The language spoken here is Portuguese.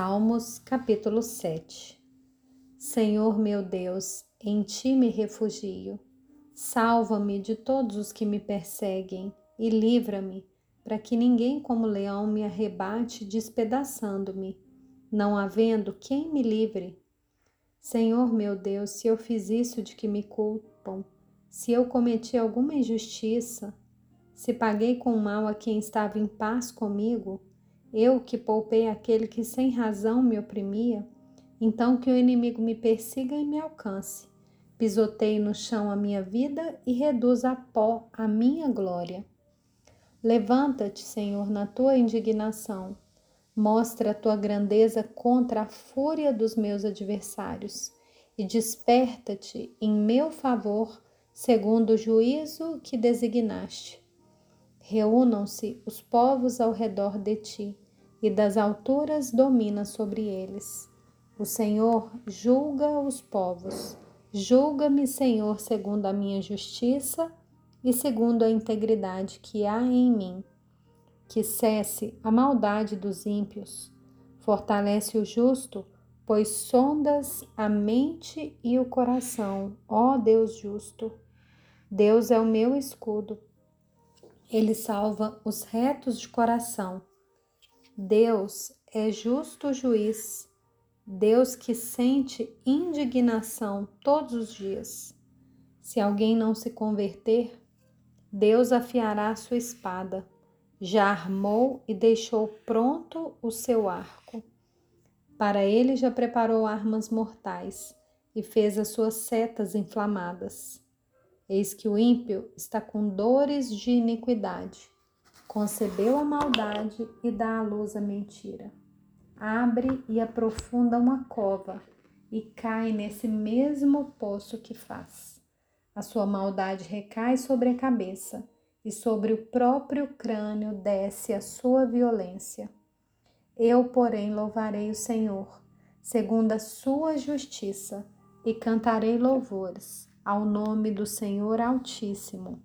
Salmos capítulo 7 Senhor meu Deus, em ti me refugio. Salva-me de todos os que me perseguem e livra-me, para que ninguém como leão me arrebate despedaçando-me, não havendo quem me livre. Senhor meu Deus, se eu fiz isso de que me culpam, se eu cometi alguma injustiça, se paguei com mal a quem estava em paz comigo, eu que poupei aquele que sem razão me oprimia, então que o inimigo me persiga e me alcance. Pisoteie no chão a minha vida e reduza a pó a minha glória. Levanta-te, Senhor, na tua indignação. Mostra a tua grandeza contra a fúria dos meus adversários e desperta-te em meu favor, segundo o juízo que designaste. Reúnam-se os povos ao redor de ti, e das alturas domina sobre eles. O Senhor julga os povos. Julga-me, Senhor, segundo a minha justiça e segundo a integridade que há em mim. Que cesse a maldade dos ímpios. Fortalece o justo, pois sondas a mente e o coração, ó Deus justo. Deus é o meu escudo ele salva os retos de coração. Deus é justo juiz, Deus que sente indignação todos os dias. Se alguém não se converter, Deus afiará sua espada. Já armou e deixou pronto o seu arco. Para ele já preparou armas mortais e fez as suas setas inflamadas. Eis que o ímpio está com dores de iniquidade, concebeu a maldade e dá à luz a mentira. Abre e aprofunda uma cova e cai nesse mesmo poço que faz. A sua maldade recai sobre a cabeça e sobre o próprio crânio desce a sua violência. Eu, porém, louvarei o Senhor, segundo a sua justiça, e cantarei louvores ao nome do Senhor Altíssimo.